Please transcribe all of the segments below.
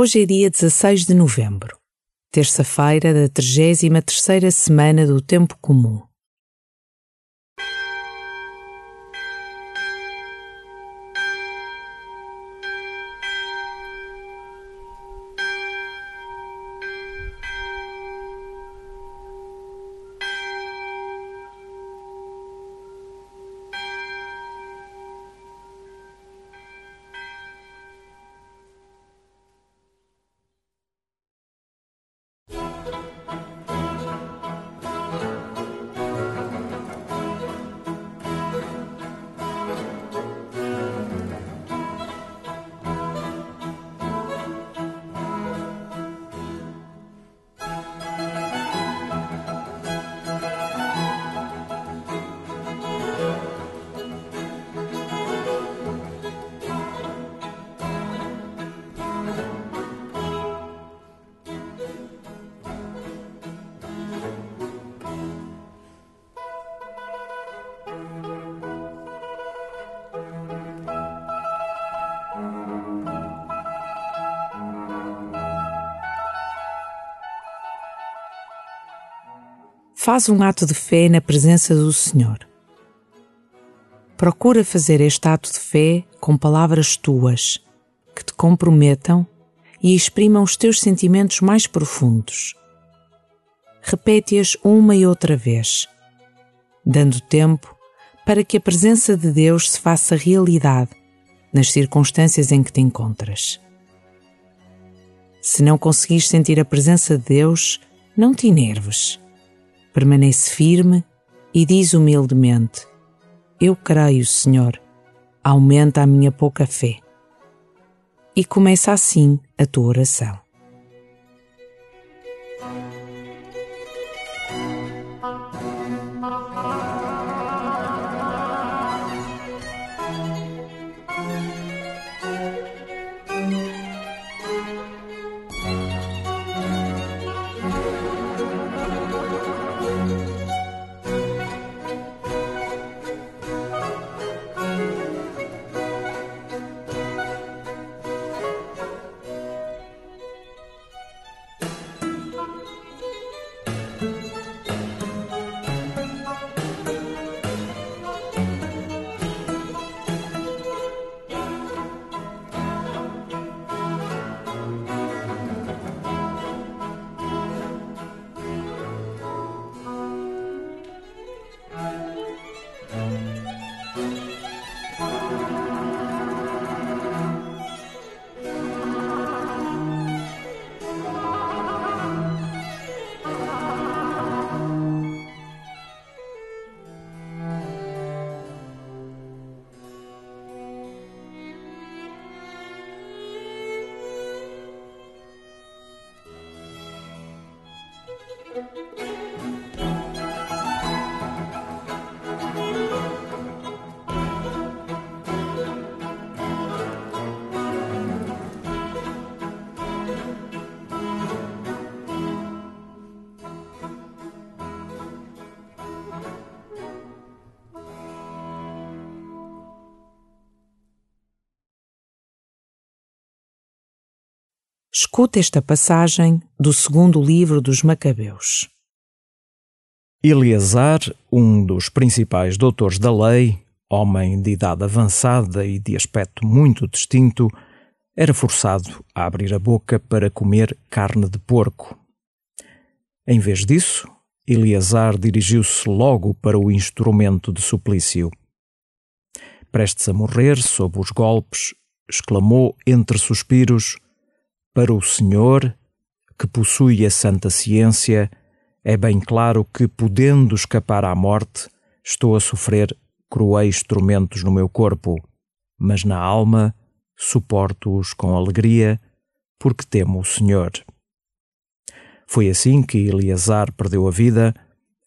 Hoje é dia 16 de novembro, terça-feira da 33ª semana do Tempo Comum. Faz um ato de fé na presença do Senhor. Procura fazer este ato de fé com palavras tuas, que te comprometam e exprimam os teus sentimentos mais profundos. Repete-as uma e outra vez, dando tempo para que a presença de Deus se faça realidade nas circunstâncias em que te encontras. Se não conseguis sentir a presença de Deus, não te enerves permanece firme e diz humildemente: Eu creio, Senhor, aumenta a minha pouca fé. E começa assim a tua oração. Escuta esta passagem do segundo livro dos Macabeus. Eleazar, um dos principais doutores da lei, homem de idade avançada e de aspecto muito distinto, era forçado a abrir a boca para comer carne de porco. Em vez disso, Eleazar dirigiu-se logo para o instrumento de suplício. Prestes a morrer sob os golpes, exclamou entre suspiros: para o Senhor, que possui a santa ciência, é bem claro que, podendo escapar à morte, estou a sofrer cruéis tormentos no meu corpo, mas na alma suporto-os com alegria, porque temo o Senhor. Foi assim que Eleazar perdeu a vida,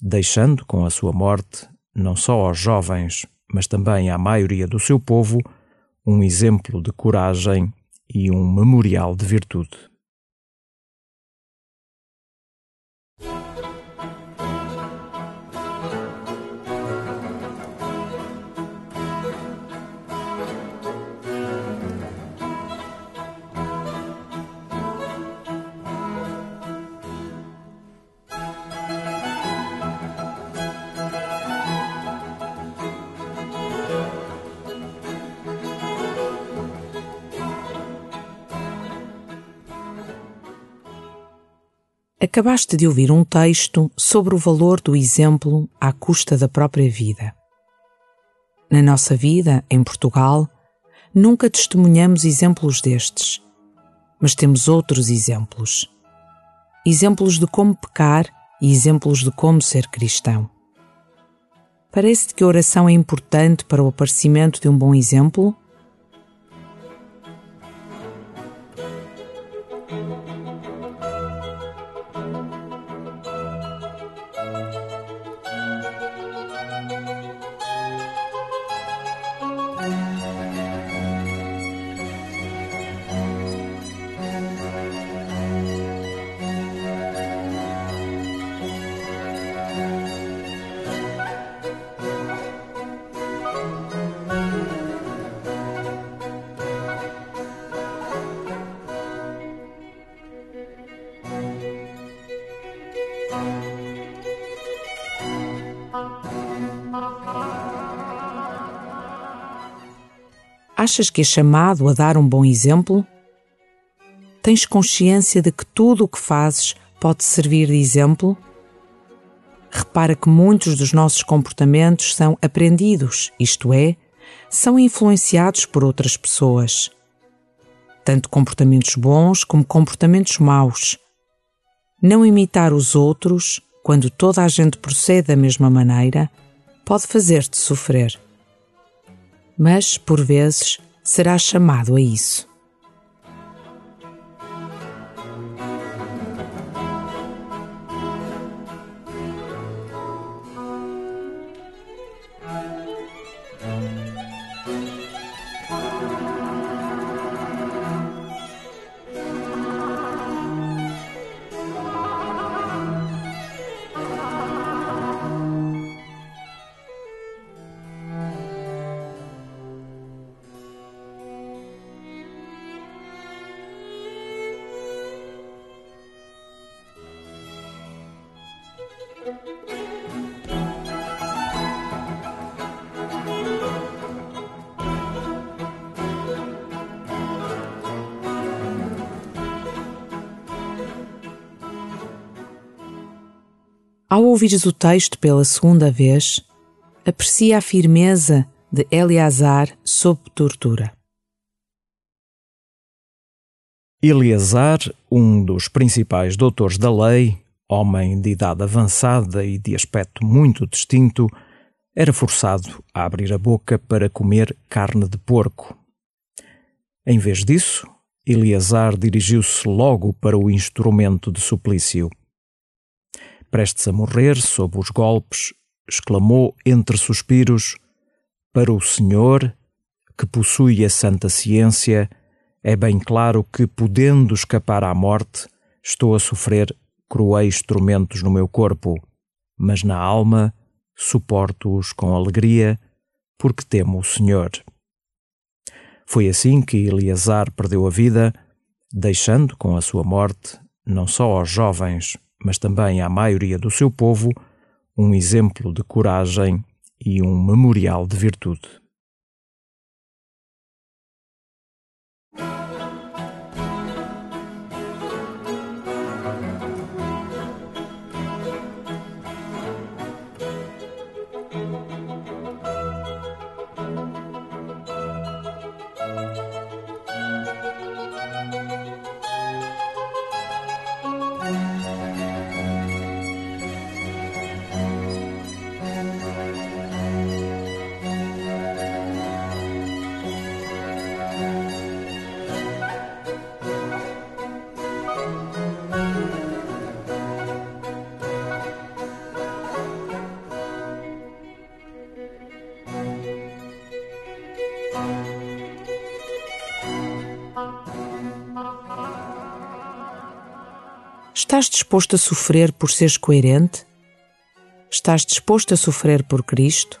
deixando com a sua morte não só aos jovens, mas também à maioria do seu povo, um exemplo de coragem e um memorial de virtude. Acabaste de ouvir um texto sobre o valor do exemplo à custa da própria vida. Na nossa vida, em Portugal, nunca testemunhamos exemplos destes, mas temos outros exemplos. Exemplos de como pecar e exemplos de como ser cristão. Parece-te que a oração é importante para o aparecimento de um bom exemplo? Achas que é chamado a dar um bom exemplo? Tens consciência de que tudo o que fazes pode servir de exemplo? Repara que muitos dos nossos comportamentos são aprendidos, isto é, são influenciados por outras pessoas. Tanto comportamentos bons como comportamentos maus. Não imitar os outros, quando toda a gente procede da mesma maneira, pode fazer-te sofrer mas, por vezes, será chamado a isso. Ao ouvires o texto pela segunda vez, aprecia a firmeza de Eleazar sob tortura. Eleazar, um dos principais doutores da lei, homem de idade avançada e de aspecto muito distinto, era forçado a abrir a boca para comer carne de porco. Em vez disso, Eleazar dirigiu-se logo para o instrumento de suplício. Prestes a morrer sob os golpes, exclamou entre suspiros: Para o Senhor, que possui a santa ciência, é bem claro que, podendo escapar à morte, estou a sofrer cruéis tormentos no meu corpo, mas na alma suporto-os com alegria, porque temo o Senhor. Foi assim que Eleazar perdeu a vida, deixando com a sua morte não só aos jovens, mas também à maioria do seu povo um exemplo de coragem e um memorial de virtude. Estás disposto a sofrer por seres coerente? Estás disposto a sofrer por Cristo?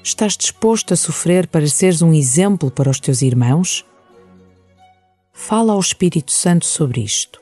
Estás disposto a sofrer para seres um exemplo para os teus irmãos? Fala ao Espírito Santo sobre isto.